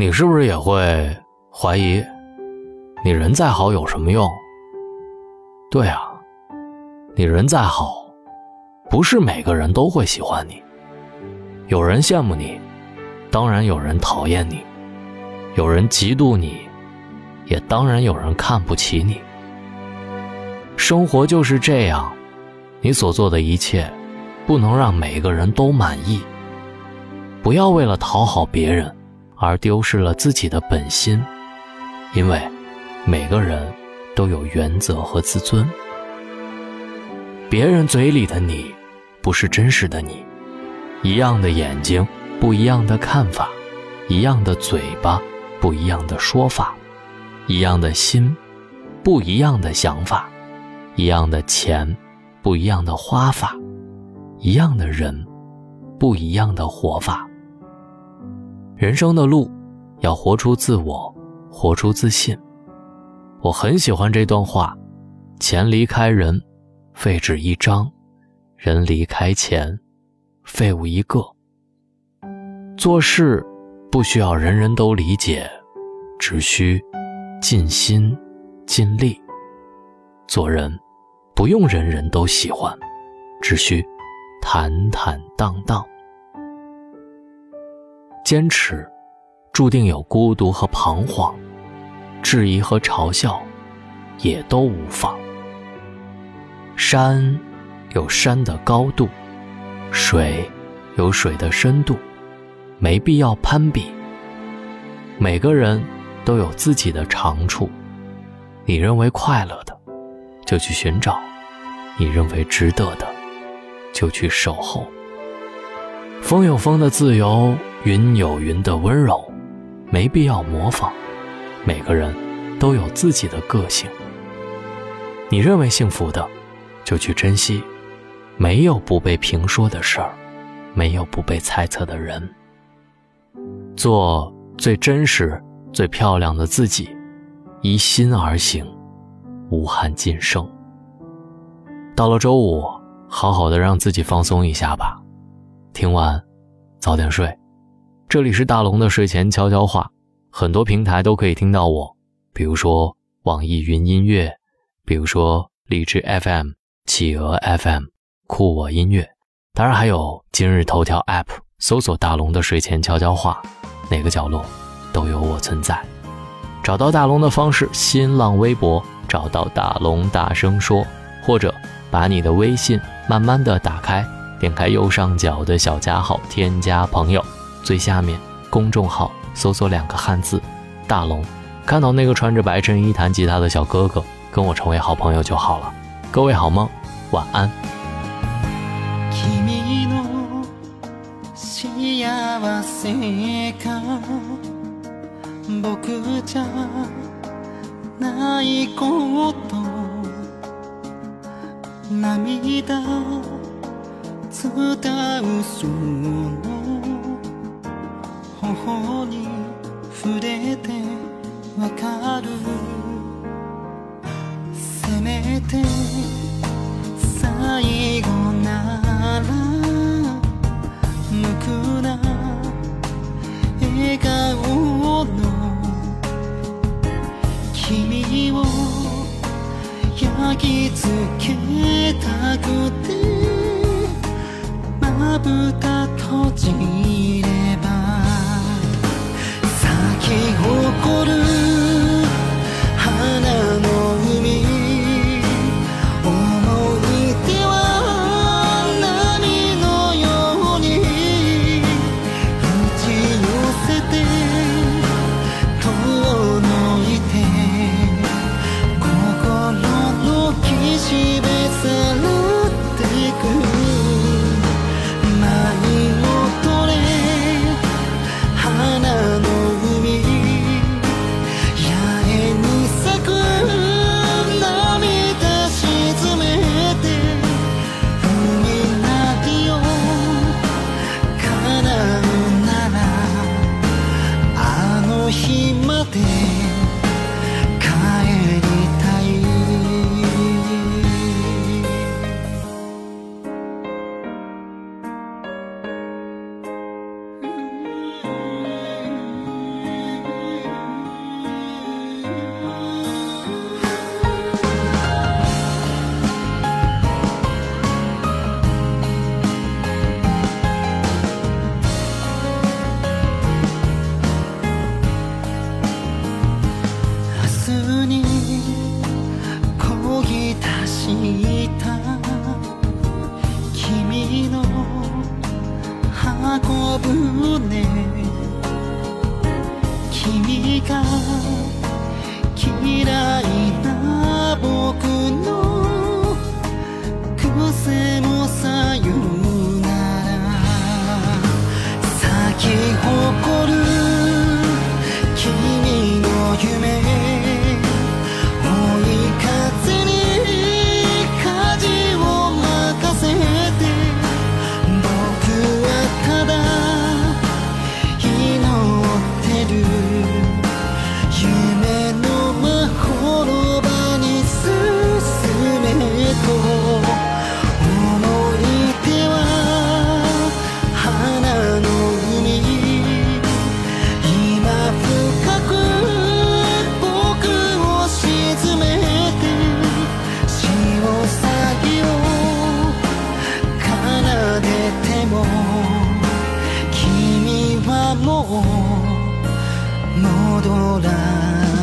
你是不是也会怀疑，你人再好有什么用？对啊，你人再好，不是每个人都会喜欢你。有人羡慕你，当然有人讨厌你；有人嫉妒你，也当然有人看不起你。生活就是这样，你所做的一切，不能让每个人都满意。不要为了讨好别人。而丢失了自己的本心，因为每个人都有原则和自尊。别人嘴里的你，不是真实的你。一样的眼睛，不一样的看法；一样的嘴巴，不一样的说法；一样的心，不一样的想法；一样的钱，不一样的花法；一样的人，不一样的活法。人生的路，要活出自我，活出自信。我很喜欢这段话：钱离开人，废纸一张；人离开钱，废物一个。做事不需要人人都理解，只需尽心尽力。做人不用人人都喜欢，只需坦坦荡荡。坚持，注定有孤独和彷徨，质疑和嘲笑，也都无妨。山有山的高度，水有水的深度，没必要攀比。每个人都有自己的长处，你认为快乐的，就去寻找；你认为值得的，就去守候。风有风的自由。云有云的温柔，没必要模仿。每个人都有自己的个性。你认为幸福的，就去珍惜。没有不被评说的事儿，没有不被猜测的人。做最真实、最漂亮的自己，依心而行，无憾今生。到了周五，好好的让自己放松一下吧。听完，早点睡。这里是大龙的睡前悄悄话，很多平台都可以听到我，比如说网易云音乐，比如说荔枝 FM、企鹅 FM、酷我音乐，当然还有今日头条 App，搜索大龙的睡前悄悄话，哪个角落都有我存在。找到大龙的方式：新浪微博找到大龙大声说，或者把你的微信慢慢的打开，点开右上角的小加号，添加朋友。最下面公众号搜索两个汉字“大龙”，看到那个穿着白衬衣弹吉他的小哥哥，跟我成为好朋友就好了。各位好梦，晚安。頬に触れてわかる。せめて最後なら無垢な笑顔の君を焼き付けたくてまぶた閉じ飛ぶね君が Lộ 多兰